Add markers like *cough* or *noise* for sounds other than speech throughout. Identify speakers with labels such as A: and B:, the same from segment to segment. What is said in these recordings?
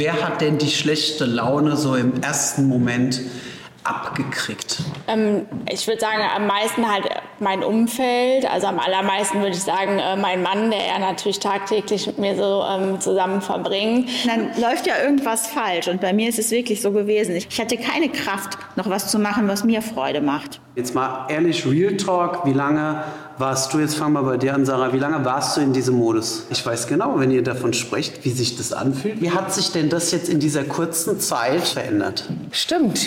A: Wer hat denn die schlechte Laune so im ersten Moment abgekriegt?
B: Ähm, ich würde sagen, am meisten halt mein Umfeld. Also am allermeisten würde ich sagen, äh, mein Mann, der ja natürlich tagtäglich mit mir so ähm, zusammen verbringt.
C: Dann läuft ja irgendwas falsch. Und bei mir ist es wirklich so gewesen. Ich hatte keine Kraft, noch was zu machen, was mir Freude macht.
A: Jetzt mal ehrlich, Real Talk, wie lange warst du, jetzt fangen wir bei dir an, Sarah, wie lange warst du in diesem Modus? Ich weiß genau, wenn ihr davon sprecht, wie sich das anfühlt. Wie hat sich denn das jetzt in dieser kurzen Zeit verändert?
D: Stimmt,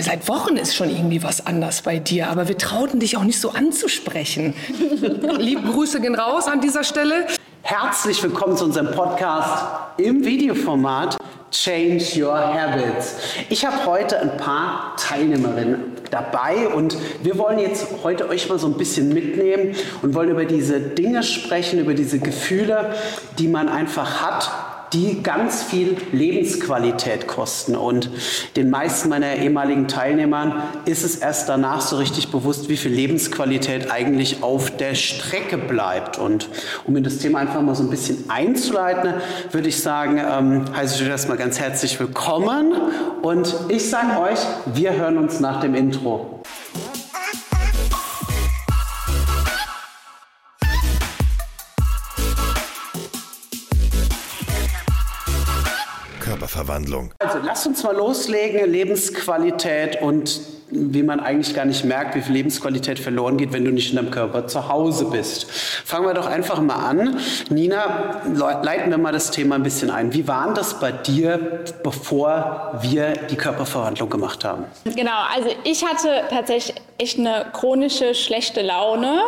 D: seit Wochen ist schon irgendwie was anders bei dir, aber wir trauten dich auch nicht so anzusprechen. *laughs* Liebe Grüße gehen raus an dieser Stelle.
A: Herzlich willkommen zu unserem Podcast im Videoformat Change Your Habits. Ich habe heute ein paar Teilnehmerinnen dabei und wir wollen jetzt heute euch mal so ein bisschen mitnehmen und wollen über diese Dinge sprechen, über diese Gefühle, die man einfach hat die ganz viel Lebensqualität kosten. Und den meisten meiner ehemaligen Teilnehmern ist es erst danach so richtig bewusst, wie viel Lebensqualität eigentlich auf der Strecke bleibt. Und um in das Thema einfach mal so ein bisschen einzuleiten, würde ich sagen, ähm, heiße ich euch erstmal ganz herzlich willkommen. Und ich sage euch, wir hören uns nach dem Intro.
E: Körperverwandlung.
A: Also lasst uns mal loslegen, Lebensqualität und wie man eigentlich gar nicht merkt, wie viel Lebensqualität verloren geht, wenn du nicht in deinem Körper zu Hause bist. Fangen wir doch einfach mal an. Nina, leiten wir mal das Thema ein bisschen ein. Wie war das bei dir, bevor wir die Körperverwandlung gemacht haben?
B: Genau, also ich hatte tatsächlich echt eine chronische schlechte Laune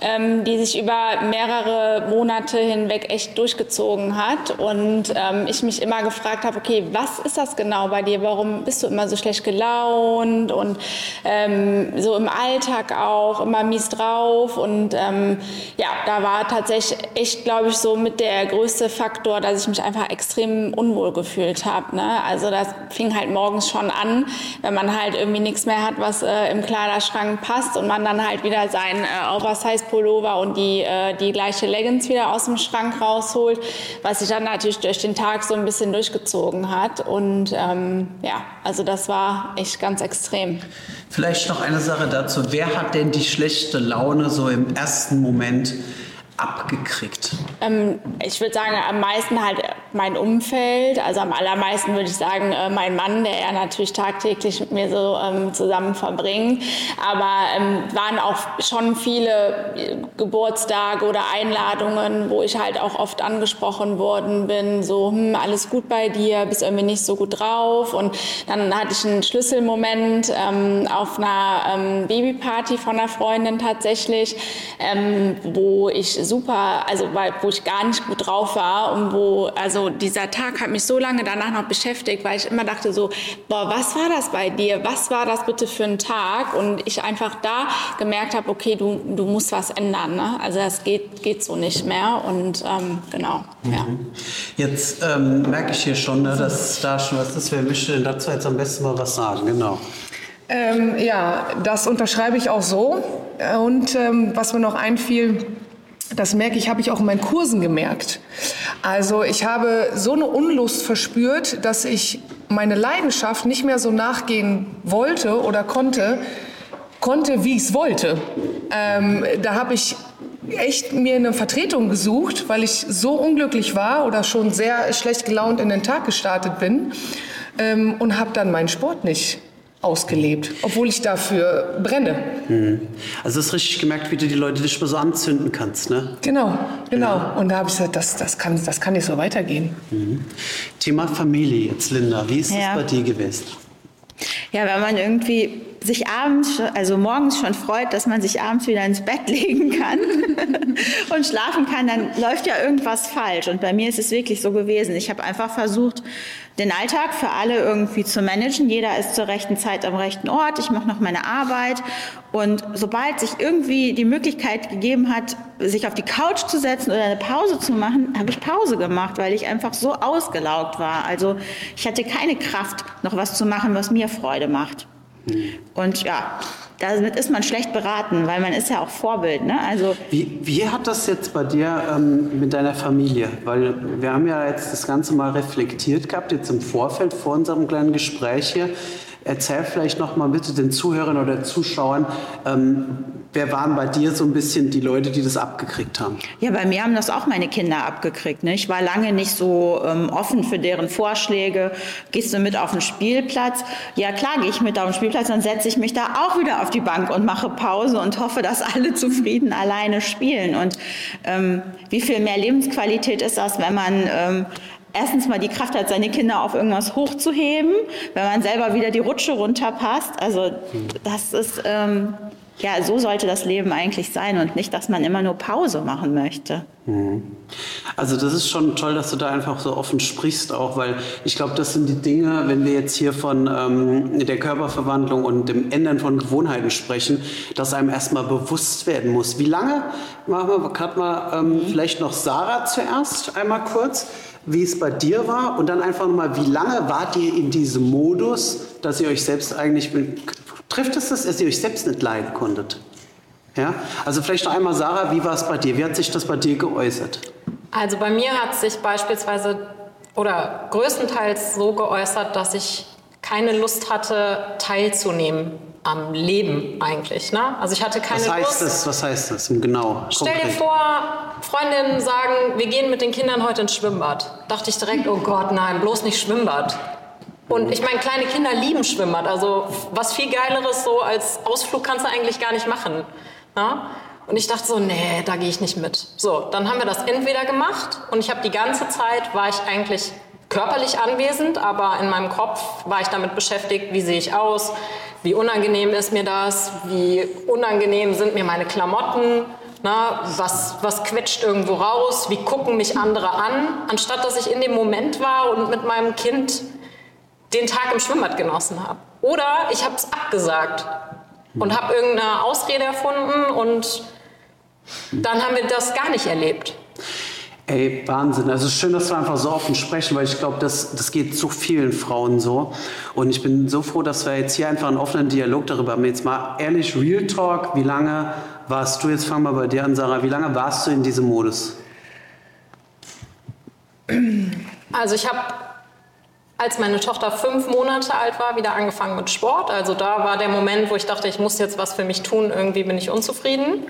B: ähm, die sich über mehrere Monate hinweg echt durchgezogen hat. Und ähm, ich mich immer gefragt habe, okay, was ist das genau bei dir? Warum bist du immer so schlecht gelaunt und ähm, so im Alltag auch immer mies drauf? Und ähm, ja, da war tatsächlich echt, glaube ich, so mit der größte Faktor, dass ich mich einfach extrem unwohl gefühlt habe. Ne? Also das fing halt morgens schon an, wenn man halt irgendwie nichts mehr hat, was äh, im Kleiderschrank passt und man dann halt wieder sein äh, Oversize Pullover und die, äh, die gleiche Leggings wieder aus dem Schrank rausholt, was sich dann natürlich durch den Tag so ein bisschen durchgezogen hat. Und ähm, ja, also das war echt ganz extrem.
A: Vielleicht noch eine Sache dazu. Wer hat denn die schlechte Laune so im ersten Moment abgekriegt?
B: Ähm, ich würde sagen, am meisten halt mein Umfeld. Also am allermeisten würde ich sagen, äh, mein Mann, der ja natürlich tagtäglich mit mir so ähm, zusammen verbringt. Aber ähm, waren auch schon viele äh, Geburtstage oder Einladungen, wo ich halt auch oft angesprochen worden bin, so, hm, alles gut bei dir, bist irgendwie nicht so gut drauf. Und dann hatte ich einen Schlüsselmoment ähm, auf einer ähm, Babyparty von einer Freundin tatsächlich, ähm, wo ich super, also wo ich gar nicht gut drauf war und wo, also dieser Tag hat mich so lange danach noch beschäftigt, weil ich immer dachte so, boah, was war das bei dir? Was war das bitte für ein Tag? Und ich einfach da gemerkt habe, okay, du, du musst was ändern. Ne? Also das geht, geht so nicht mehr und ähm, genau, mhm. ja.
A: Jetzt ähm, merke ich hier schon, ne, dass da schon was ist. Wer möchte dazu jetzt am besten mal was sagen? Genau.
D: Ähm, ja, das unterschreibe ich auch so. Und ähm, was mir noch einfiel, das merke ich, habe ich auch in meinen Kursen gemerkt. Also ich habe so eine Unlust verspürt, dass ich meine Leidenschaft nicht mehr so nachgehen wollte oder konnte, konnte, wie ich es wollte. Ähm, da habe ich echt mir eine Vertretung gesucht, weil ich so unglücklich war oder schon sehr schlecht gelaunt in den Tag gestartet bin ähm, und habe dann meinen Sport nicht ausgelebt, obwohl ich dafür brenne.
A: Mhm. Also hast richtig gemerkt, wie du die Leute dich mal so anzünden kannst, ne?
D: Genau, genau. Ja. Und da habe ich gesagt, das, das, kann, das kann nicht so weitergehen.
A: Mhm. Thema Familie jetzt, Linda. Wie ist ja. das bei dir gewesen?
C: Ja, wenn man irgendwie sich abends, also morgens schon freut, dass man sich abends wieder ins Bett *laughs* legen kann *laughs* und schlafen kann, dann läuft ja irgendwas falsch. Und bei mir ist es wirklich so gewesen. Ich habe einfach versucht, den Alltag für alle irgendwie zu managen. Jeder ist zur rechten Zeit am rechten Ort. Ich mache noch meine Arbeit. Und sobald sich irgendwie die Möglichkeit gegeben hat, sich auf die Couch zu setzen oder eine Pause zu machen, habe ich Pause gemacht, weil ich einfach so ausgelaugt war. Also ich hatte keine Kraft, noch was zu machen, was mir Freude macht. Und ja, damit ist man schlecht beraten, weil man ist ja auch Vorbild. Ne? Also
A: wie, wie hat das jetzt bei dir ähm, mit deiner Familie? Weil wir haben ja jetzt das Ganze mal reflektiert gehabt, jetzt im Vorfeld vor unserem kleinen Gespräch hier. Erzähl vielleicht noch mal bitte den Zuhörern oder Zuschauern, ähm, wer waren bei dir so ein bisschen die Leute, die das abgekriegt haben?
C: Ja, bei mir haben das auch meine Kinder abgekriegt. Ne? Ich war lange nicht so ähm, offen für deren Vorschläge. Gehst du mit auf den Spielplatz? Ja, klar, gehe ich mit auf den Spielplatz, dann setze ich mich da auch wieder auf die Bank und mache Pause und hoffe, dass alle *laughs* zufrieden alleine spielen. Und ähm, wie viel mehr Lebensqualität ist das, wenn man ähm, erstens mal die Kraft hat, seine Kinder auf irgendwas hochzuheben, wenn man selber wieder die Rutsche runterpasst. Also das ist, ähm, ja, so sollte das Leben eigentlich sein und nicht, dass man immer nur Pause machen möchte.
A: Mhm. Also das ist schon toll, dass du da einfach so offen sprichst auch, weil ich glaube, das sind die Dinge, wenn wir jetzt hier von ähm, der Körperverwandlung und dem Ändern von Gewohnheiten sprechen, dass einem erstmal bewusst werden muss. Wie lange, machen wir gerade mal ähm, vielleicht noch Sarah zuerst einmal kurz, wie es bei dir war und dann einfach mal, wie lange wart ihr in diesem Modus, dass ihr euch selbst eigentlich, trifft es das, dass ihr euch selbst nicht leiden konntet? Ja? Also vielleicht noch einmal, Sarah, wie war es bei dir? Wie hat sich das bei dir geäußert?
E: Also bei mir hat sich beispielsweise oder größtenteils so geäußert, dass ich keine Lust hatte, teilzunehmen am Leben eigentlich. Ne? Also ich hatte keine
A: was heißt
E: Lust.
A: Das, was heißt das genau?
E: Stell dir vor, Freundinnen sagen, wir gehen mit den Kindern heute ins Schwimmbad. Dachte ich direkt, oh Gott, nein, bloß nicht Schwimmbad. Und ich meine, kleine Kinder lieben Schwimmbad. Also was viel Geileres so als Ausflug kannst du eigentlich gar nicht machen. Ne? Und ich dachte so, nee, da gehe ich nicht mit. So, dann haben wir das entweder gemacht und ich habe die ganze Zeit, war ich eigentlich körperlich anwesend, aber in meinem Kopf war ich damit beschäftigt, wie sehe ich aus, wie unangenehm ist mir das, wie unangenehm sind mir meine Klamotten, na, was, was quetscht irgendwo raus, wie gucken mich andere an, anstatt dass ich in dem Moment war und mit meinem Kind den Tag im Schwimmbad genossen habe. Oder ich habe es abgesagt und habe irgendeine Ausrede erfunden und dann haben wir das gar nicht erlebt.
A: Ey, Wahnsinn. Also schön, dass wir einfach so offen sprechen, weil ich glaube, das, das geht so vielen Frauen so. Und ich bin so froh, dass wir jetzt hier einfach einen offenen Dialog darüber haben. Jetzt mal ehrlich, Real Talk, wie lange warst du, jetzt fangen wir bei dir an, Sarah, wie lange warst du in diesem Modus?
E: Also ich habe, als meine Tochter fünf Monate alt war, wieder angefangen mit Sport. Also da war der Moment, wo ich dachte, ich muss jetzt was für mich tun, irgendwie bin ich unzufrieden.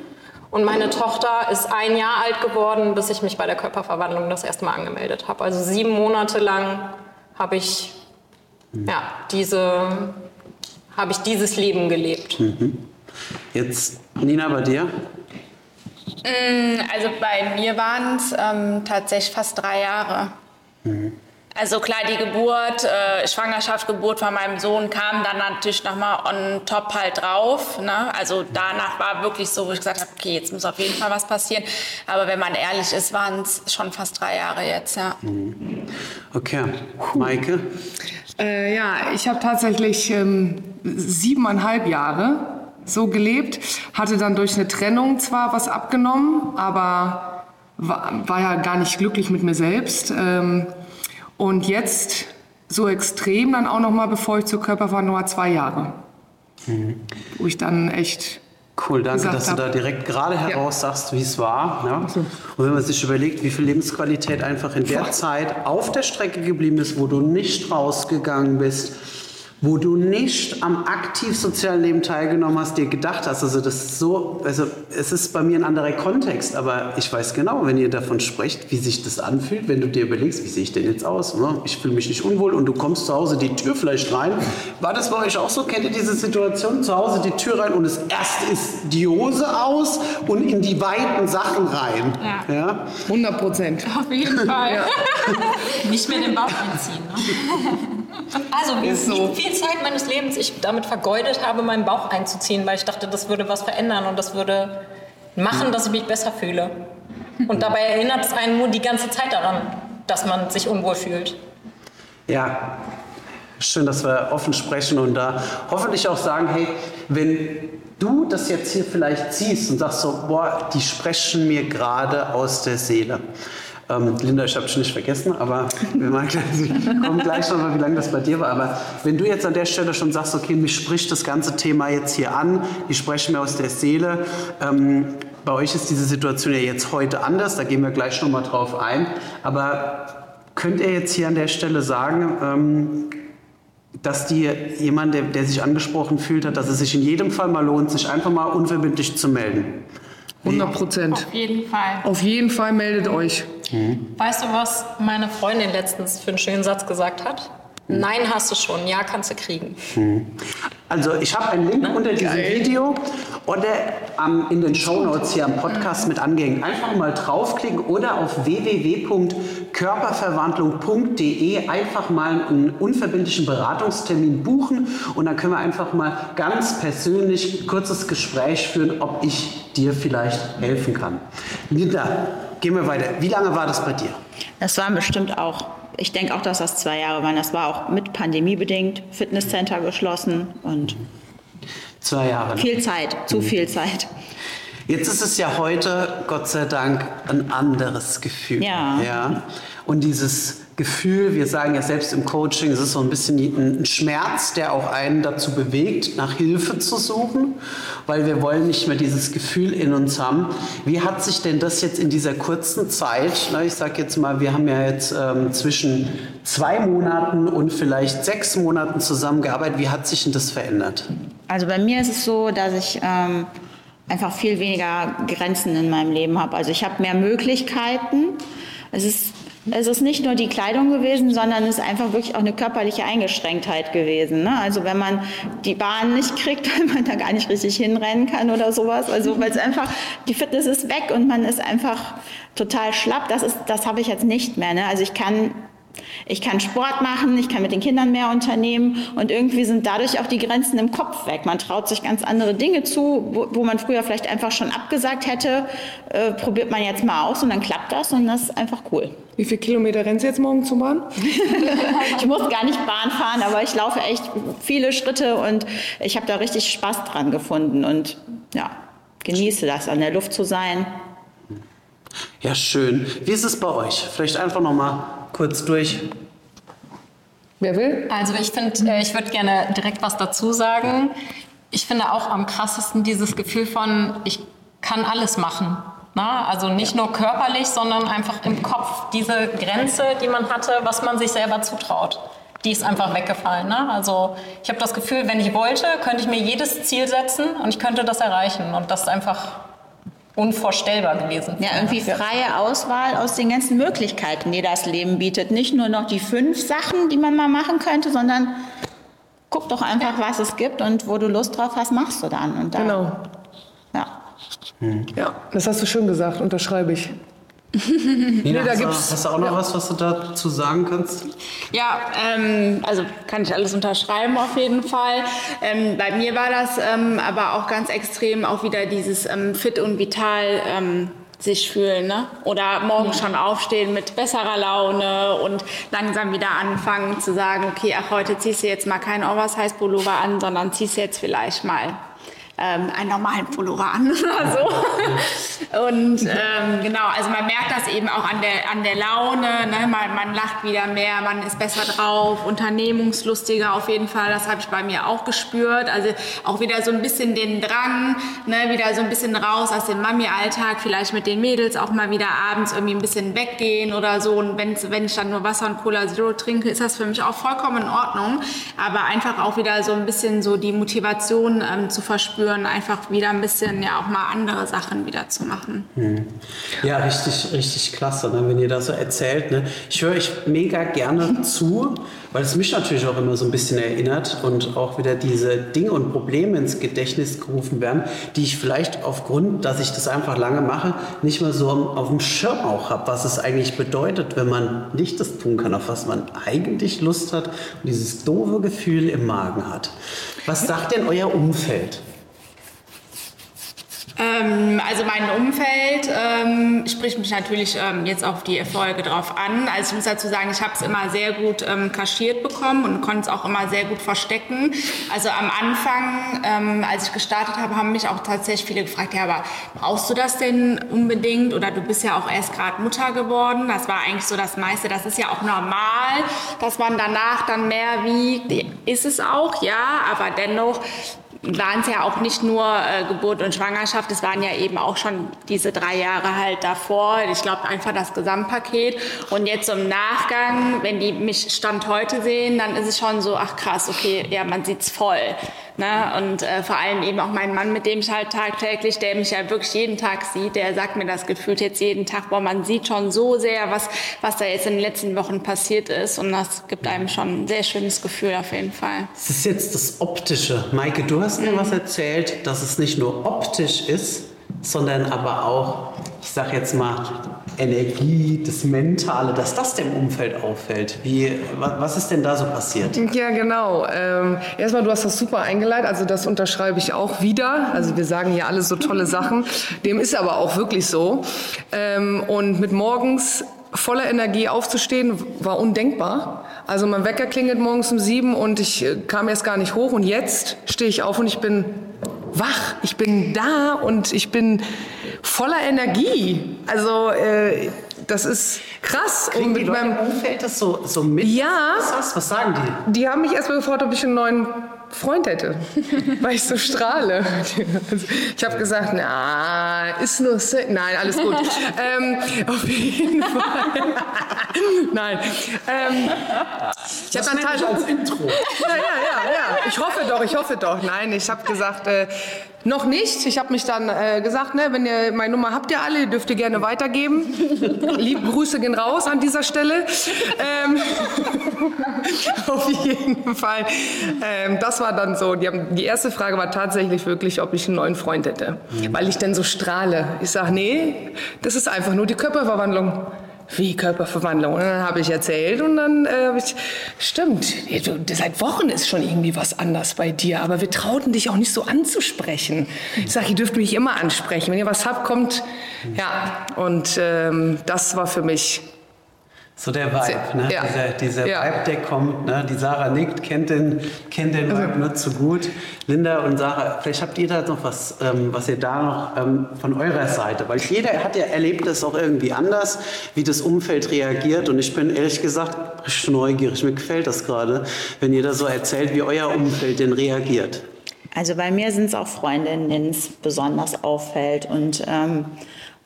E: Und meine Tochter ist ein Jahr alt geworden, bis ich mich bei der Körperverwandlung das erste Mal angemeldet habe. Also sieben Monate lang habe ich, ja, diese, habe ich dieses Leben gelebt.
A: Mhm. Jetzt, Nina, bei dir?
B: Mm, also bei mir waren es ähm, tatsächlich fast drei Jahre. Mhm. Also klar, die Geburt, äh, Schwangerschaft, Geburt von meinem Sohn kam dann natürlich nochmal on top halt drauf. Ne? Also danach war wirklich so, wo ich gesagt habe, okay, jetzt muss auf jeden Fall was passieren. Aber wenn man ehrlich ist, waren es schon fast drei Jahre jetzt, ja.
A: Mhm. Okay, Maike?
D: Äh, ja, ich habe tatsächlich ähm, siebeneinhalb Jahre so gelebt, hatte dann durch eine Trennung zwar was abgenommen, aber war, war ja gar nicht glücklich mit mir selbst. Ähm, und jetzt so extrem dann auch noch mal, bevor ich zur Körperverwandlung war, zwei Jahre. Mhm. Wo ich dann echt
A: Cool, danke, dass du da direkt gerade heraus ja. sagst, wie es war. Ja? Und wenn man sich überlegt, wie viel Lebensqualität einfach in der Zeit auf der Strecke geblieben ist, wo du nicht rausgegangen bist, wo du nicht am aktiv sozialen Leben teilgenommen hast, dir gedacht hast, also das ist so, also es ist bei mir ein anderer Kontext, aber ich weiß genau, wenn ihr davon sprecht, wie sich das anfühlt, wenn du dir überlegst, wie sehe ich denn jetzt aus? Ne? Ich fühle mich nicht unwohl und du kommst zu Hause die Tür vielleicht rein. War das bei euch auch so? Kennt ihr diese Situation? Zu Hause die Tür rein und es erst ist die Hose aus und in die weiten Sachen rein.
D: Ja. ja? 100 Prozent.
B: Auf jeden Fall. Ja. *laughs*
E: nicht mehr den Bauch einziehen. Ne? Also wie, so. viel Zeit meines Lebens ich damit vergeudet habe, meinen Bauch einzuziehen, weil ich dachte, das würde was verändern und das würde machen, dass ich mich besser fühle. Und dabei erinnert es einen nur die ganze Zeit daran, dass man sich unwohl fühlt.
A: Ja, schön, dass wir offen sprechen und da hoffentlich auch sagen, hey, wenn du das jetzt hier vielleicht siehst und sagst so, boah, die sprechen mir gerade aus der Seele Ähm, Linda, ich habe dich nicht vergessen, aber wir *laughs* kommen gleich nochmal, wie lange das bei dir war. Aber wenn du jetzt an der Stelle schon sagst, okay, mich spricht das ganze Thema jetzt hier an, ich spreche mir aus der Seele. Ähm, bei euch ist diese Situation ja jetzt heute anders, da gehen wir gleich nochmal drauf ein. Aber könnt ihr jetzt hier an der Stelle sagen, ähm, dass die jemand, der, der, sich angesprochen fühlt hat, dass es sich in jedem Fall mal lohnt, sich einfach mal unverbindlich zu melden?
D: 100 Prozent.
B: Auf jeden Fall.
D: Auf jeden Fall meldet euch.
E: Mhm. Weißt du, was meine Freundin letztens für einen schönen Satz gesagt hat? Nein, hast du schon. Ja, kannst du kriegen.
A: Also ich habe einen Link unter diesem Geil. Video oder ähm, in den Show Notes hier am Podcast mit angehängt. Einfach mal draufklicken oder auf www.körperverwandlung.de einfach mal einen unverbindlichen Beratungstermin buchen und dann können wir einfach mal ganz persönlich ein kurzes Gespräch führen, ob ich dir vielleicht helfen kann. Linda, gehen wir weiter. Wie lange war das bei dir?
C: Das war bestimmt auch ich denke auch, dass das zwei Jahre waren. Das war auch mit Pandemie bedingt, Fitnesscenter geschlossen und
A: zwei Jahre.
C: Ne? Viel Zeit, zu mhm. viel Zeit.
A: Jetzt ist es ja heute, Gott sei Dank, ein anderes Gefühl.
C: Ja.
A: ja? Und dieses Gefühl, wir sagen ja selbst im Coaching, es ist so ein bisschen ein Schmerz, der auch einen dazu bewegt, nach Hilfe zu suchen, weil wir wollen nicht mehr dieses Gefühl in uns haben. Wie hat sich denn das jetzt in dieser kurzen Zeit, na, ich sage jetzt mal, wir haben ja jetzt ähm, zwischen zwei Monaten und vielleicht sechs Monaten zusammengearbeitet, wie hat sich denn das verändert?
C: Also bei mir ist es so, dass ich ähm, einfach viel weniger Grenzen in meinem Leben habe. Also ich habe mehr Möglichkeiten. Es ist es ist nicht nur die Kleidung gewesen, sondern es ist einfach wirklich auch eine körperliche Eingeschränktheit gewesen. Ne? Also wenn man die Bahn nicht kriegt, *laughs* weil man da gar nicht richtig hinrennen kann oder sowas. Also weil es einfach, die Fitness ist weg und man ist einfach total schlapp. Das, ist, das habe ich jetzt nicht mehr. Ne? Also ich kann ich kann Sport machen, ich kann mit den Kindern mehr unternehmen und irgendwie sind dadurch auch die Grenzen im Kopf weg. Man traut sich ganz andere Dinge zu, wo, wo man früher vielleicht einfach schon abgesagt hätte, äh, probiert man jetzt mal aus und dann klappt das und das ist einfach cool.
D: Wie viele Kilometer rennst du jetzt morgen zur Bahn? *laughs* *laughs*
C: ich muss gar nicht Bahn fahren, aber ich laufe echt viele Schritte und ich habe da richtig Spaß dran gefunden und ja, genieße das, an der Luft zu sein.
A: Ja, schön. Wie ist es bei euch? Vielleicht einfach noch mal kurz durch.
D: Wer will?
E: Also ich finde, äh, ich würde gerne direkt was dazu sagen. Ich finde auch am krassesten dieses Gefühl von, ich kann alles machen. Na, also nicht nur körperlich, sondern einfach im Kopf. Diese Grenze, die man hatte, was man sich selber zutraut, die ist einfach weggefallen. Ne? Also ich habe das Gefühl, wenn ich wollte, könnte ich mir jedes Ziel setzen und ich könnte das erreichen. Und das ist einfach unvorstellbar gewesen.
C: Ja, irgendwie freie Auswahl aus den ganzen Möglichkeiten, die das Leben bietet. Nicht nur noch die fünf Sachen, die man mal machen könnte, sondern guck doch einfach, was es gibt und wo du Lust drauf hast, machst du dann. Und dann
D: genau.
C: Ja.
D: Ja, das hast du schön gesagt, unterschreibe ich.
A: Nina, nee, da hast, gibt's, du, hast du auch noch ja. was, was du dazu sagen kannst?
B: Ja, ähm, also kann ich alles unterschreiben auf jeden Fall. Ähm, bei mir war das ähm, aber auch ganz extrem auch wieder dieses ähm, fit und vital ähm, sich fühlen, ne? Oder morgen schon aufstehen mit besserer Laune und langsam wieder anfangen zu sagen, okay, ach, heute ziehst du jetzt mal keinen Oversize-Pullover an, sondern ziehst jetzt vielleicht mal ähm, einen normalen Pullover an *laughs* oder so. Und ähm, genau, also man merkt das eben auch an der, an der Laune. Ne? Man, man lacht wieder mehr, man ist besser drauf, unternehmungslustiger auf jeden Fall. Das habe ich bei mir auch gespürt. Also auch wieder so ein bisschen den Drang, ne? wieder so ein bisschen raus aus dem Mami-Alltag, vielleicht mit den Mädels auch mal wieder abends irgendwie ein bisschen weggehen oder so. Und wenn, wenn ich dann nur Wasser und Cola Zero trinke, ist das für mich auch vollkommen in Ordnung. Aber einfach auch wieder so ein bisschen so die Motivation ähm, zu verspüren führen, einfach wieder ein bisschen ja auch mal andere Sachen wieder zu machen.
A: Hm. Ja, richtig, richtig klasse, ne, wenn ihr das so erzählt. Ne? Ich höre euch mega gerne *laughs* zu, weil es mich natürlich auch immer so ein bisschen erinnert und auch wieder diese Dinge und Probleme ins Gedächtnis gerufen werden, die ich vielleicht aufgrund, dass ich das einfach lange mache, nicht mehr so auf dem Schirm auch habe, was es eigentlich bedeutet, wenn man nicht das tun kann, auf was man eigentlich Lust hat und dieses doofe Gefühl im Magen hat. Was sagt denn euer Umfeld?
B: Ähm, also mein Umfeld ähm, spricht mich natürlich ähm, jetzt auf die Erfolge drauf an. Also ich muss dazu sagen, ich habe es immer sehr gut ähm, kaschiert bekommen und konnte es auch immer sehr gut verstecken. Also am Anfang, ähm, als ich gestartet habe, haben mich auch tatsächlich viele gefragt, ja, aber brauchst du das denn unbedingt? Oder du bist ja auch erst gerade Mutter geworden. Das war eigentlich so das meiste. Das ist ja auch normal, dass man danach dann mehr wiegt. Ist es auch, ja, aber dennoch waren es ja auch nicht nur äh, Geburt und Schwangerschaft, es waren ja eben auch schon diese drei Jahre halt davor. Ich glaube einfach das Gesamtpaket. Und jetzt im Nachgang, wenn die mich Stand heute sehen, dann ist es schon so, ach krass, okay, ja, man sieht's voll. Ne? Und äh, vor allem eben auch mein Mann, mit dem ich halt tagtäglich, der mich ja wirklich jeden Tag sieht, der sagt mir das gefühlt jetzt jeden Tag, boah, man sieht schon so sehr, was, was da jetzt in den letzten Wochen passiert ist. Und das gibt einem schon ein sehr schönes Gefühl auf jeden Fall.
A: Das ist jetzt das Optische. Maike, du hast mir was erzählt, dass es nicht nur optisch ist, sondern aber auch, ich sag jetzt mal, Energie, das Mentale, dass das dem Umfeld auffällt. Wie, was ist denn da so passiert?
D: Ja, genau. Ähm, erstmal, du hast das super eingeleitet, also das unterschreibe ich auch wieder. Also wir sagen hier alle so tolle Sachen. Dem ist aber auch wirklich so. Ähm, und mit morgens voller Energie aufzustehen, war undenkbar. Also mein Wecker klingelt morgens um sieben und ich äh, kam erst gar nicht hoch und jetzt stehe ich auf und ich bin wach, ich bin da und ich bin voller Energie. Also äh, das ist krass.
A: Kriegen
D: und
A: die
D: mit
A: Leute
D: meinem,
A: Umfeld das so, so mit?
D: Ja.
A: Was, was sagen die?
D: die haben mich erstmal gefragt, ob ich einen neuen Freund hätte, weil ich so strahle. Ich habe gesagt, na, ist nur, se- nein, alles gut. ähm, auf jeden Fall. nein. Ähm, ich habe dann teilweise
A: als Intro.
D: ja, ja, ja, ja. Ich hoffe doch, ich hoffe doch. Nein, ich habe gesagt, äh, noch nicht. Ich habe mich dann äh, gesagt, ne, wenn ihr meine Nummer habt ihr alle, dürft ihr gerne weitergeben. Liebe Grüße gehen raus an dieser Stelle. Ähm, *laughs* auf jeden Fall. Ähm, das war dann so. Die, haben, die erste Frage war tatsächlich wirklich, ob ich einen neuen Freund hätte, weil ich denn so strahle. Ich sage, nee, das ist einfach nur die Körperverwandlung. Wie Körperverwandlung? Und dann habe ich erzählt und dann äh, habe ich, stimmt, seit Wochen ist schon irgendwie was anders bei dir, aber wir trauten dich auch nicht so anzusprechen. Ich sage, ihr dürft mich immer ansprechen. Wenn ihr was habt, kommt, ja. Und ähm, das war für mich
A: So der Vibe, ne?
D: Ja.
A: dieser, dieser
D: Ja.
A: Vibe, der kommt. Ne? Die Sarah nickt, kennt den, kennt den Vibe nur zu gut. Linda und Sarah, vielleicht habt ihr da noch was, ähm, was ihr da noch ähm, von eurer Seite, weil jeder hat ja erlebt das auch irgendwie anders, wie das Umfeld reagiert. Und ich bin ehrlich gesagt richtig neugierig. Mir gefällt das gerade, wenn ihr da so erzählt, wie euer Umfeld denn reagiert.
C: Also bei mir sind es auch Freundinnen, denen es besonders auffällt und ähm,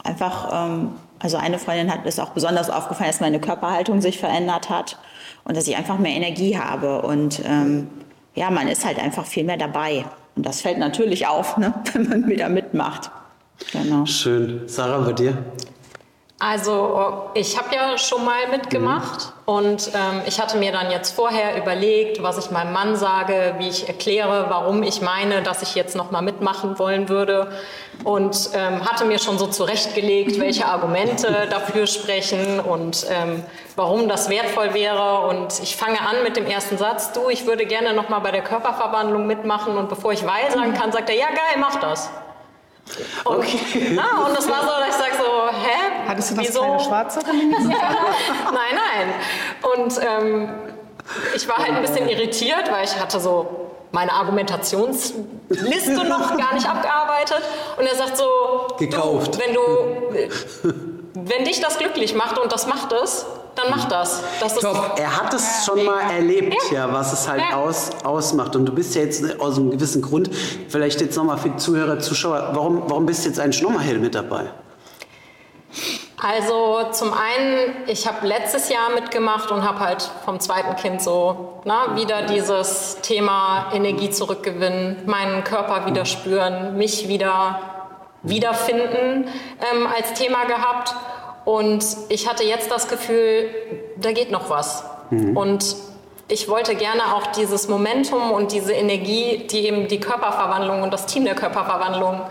C: einfach, ähm, also eine Freundin hat es auch besonders aufgefallen, dass meine Körperhaltung sich verändert hat und dass ich einfach mehr Energie habe und ähm, ja, man ist halt einfach viel mehr dabei und das fällt natürlich auf, ne, *laughs* wenn man wieder mitmacht. Genau.
A: Schön. Sarah, bei dir?
E: Also ich habe ja schon mal mitgemacht und ähm, ich hatte mir dann jetzt vorher überlegt, was ich meinem Mann sage, wie ich erkläre, warum ich meine, dass ich jetzt noch mal mitmachen wollen würde und ähm, hatte mir schon so zurechtgelegt, welche Argumente *laughs* dafür sprechen und ähm, warum das wertvoll wäre. Und ich fange an mit dem ersten Satz: Du, ich würde gerne noch mal bei der Körperverwandlung mitmachen. Und bevor ich Weil sagen kann, sagt er: Ja, geil, mach das. Und,
A: Okay. *laughs*
E: ah, und das war so, dass ich sage so, hä?
D: Hattest du das
E: Wieso?
D: kleine Schwarze? *laughs*
E: nein, nein. Und ähm, ich war halt ein bisschen irritiert, weil ich hatte so meine Argumentationsliste noch gar nicht abgearbeitet. Und er sagt so,
A: Gekauft.
E: Du, wenn du, *laughs* wenn dich das glücklich macht und das macht es, dann mach das. Das
A: Top. Er hat es schon mal erlebt, ja,
E: Ja.
A: was es halt
E: Ja.
A: aus, ausmacht. Und du bist ja jetzt aus einem gewissen Grund, vielleicht jetzt nochmal für die Zuhörer, Zuschauer, warum, warum bist du jetzt eigentlich nochmal hier mit dabei?
E: Also zum einen, ich habe letztes Jahr mitgemacht und habe halt vom zweiten Kind so na, wieder dieses Thema Energie zurückgewinnen, meinen Körper wieder spüren, mich wieder wiederfinden ähm, als Thema gehabt. Und ich hatte jetzt das Gefühl, da geht noch was. Und ich wollte gerne auch dieses Momentum und diese Energie, die eben die Körperverwandlung und das Team der Körperverwandlung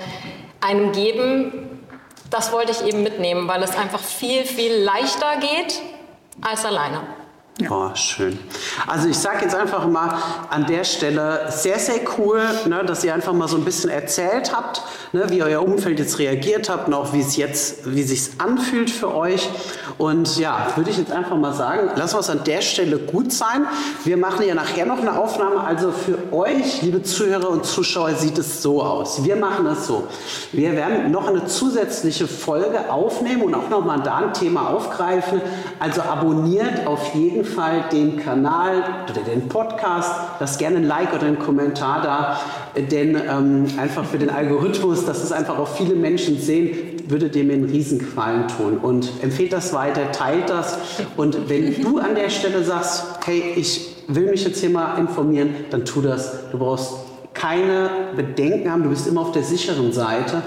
E: einem geben, das wollte ich eben mitnehmen, weil es einfach viel, viel leichter geht als alleine.
A: Boah, schön. Also ich sage jetzt einfach mal an der Stelle sehr, sehr cool, ne, dass ihr einfach mal so ein bisschen erzählt habt, ne, wie euer Umfeld jetzt reagiert habt und auch wie es jetzt, wie sich anfühlt für euch. Und ja, würde ich jetzt einfach mal sagen, lassen wir es an der Stelle gut sein. Wir machen ja nachher noch eine Aufnahme. Also für euch, liebe Zuhörer und Zuschauer, sieht es so aus. Wir machen es so. Wir werden noch eine zusätzliche Folge aufnehmen und auch nochmal da ein Thema aufgreifen. Also abonniert auf jeden Fall den Kanal oder den Podcast. Lasst gerne ein Like oder einen Kommentar da. Denn ähm, einfach für den Algorithmus, dass es einfach auch viele Menschen sehen, würde dem einen Riesengefallen tun. Und empfehlt das weiter, teilt das. Und wenn du an der Stelle sagst, hey, ich will mich jetzt hier mal informieren, dann tu das. Du brauchst keine Bedenken haben, du bist immer auf der sicheren Seite.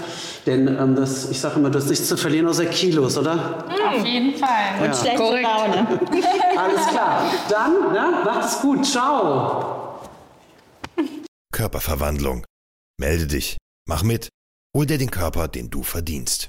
A: Denn ähm, das, ich sage immer, du hast nichts zu verlieren außer Kilos, oder?
B: Auf jeden Fall.
C: Und schlechte
D: Korrekt.
C: Laune. *laughs* *laughs*
A: Alles klar. Dann, ne, macht es gut. Ciao.
F: Körperverwandlung. Melde dich. Mach mit. Hol dir den Körper, den du verdienst.